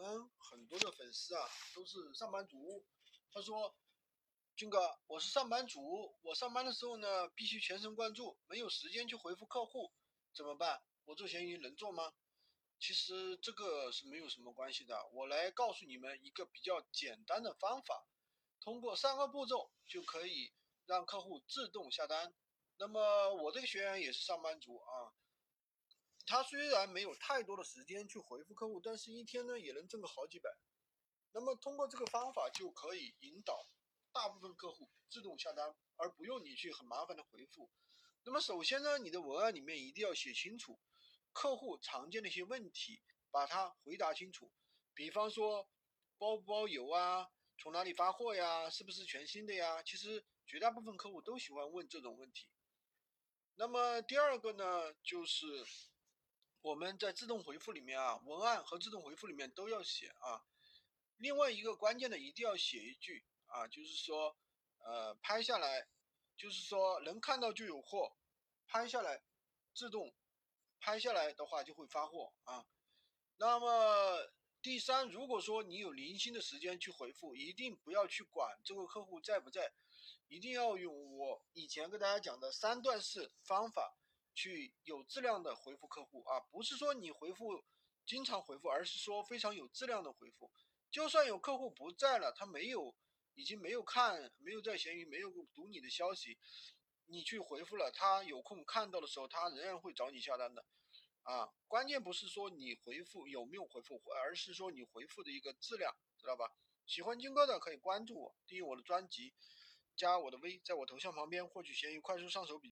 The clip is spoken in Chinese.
们很多的粉丝啊都是上班族，他说，军哥，我是上班族，我上班的时候呢必须全神贯注，没有时间去回复客户，怎么办？我做闲鱼能做吗？其实这个是没有什么关系的，我来告诉你们一个比较简单的方法，通过三个步骤就可以让客户自动下单。那么我这个学员也是上班族啊。他虽然没有太多的时间去回复客户，但是一天呢也能挣个好几百。那么通过这个方法就可以引导大部分客户自动下单，而不用你去很麻烦的回复。那么首先呢，你的文案里面一定要写清楚客户常见的一些问题，把它回答清楚。比方说包不包邮啊，从哪里发货呀，是不是全新的呀？其实绝大部分客户都喜欢问这种问题。那么第二个呢，就是。我们在自动回复里面啊，文案和自动回复里面都要写啊。另外一个关键的，一定要写一句啊，就是说，呃，拍下来，就是说能看到就有货，拍下来，自动拍下来的话就会发货啊。那么第三，如果说你有零星的时间去回复，一定不要去管这个客户在不在，一定要用我以前跟大家讲的三段式方法。去有质量的回复客户啊，不是说你回复经常回复，而是说非常有质量的回复。就算有客户不在了，他没有，已经没有看，没有在闲鱼，没有读你的消息，你去回复了，他有空看到的时候，他仍然会找你下单的。啊，关键不是说你回复有没有回复，而是说你回复的一个质量，知道吧？喜欢军哥的可以关注我，订阅我的专辑，加我的微，在我头像旁边获取闲鱼快速上手笔。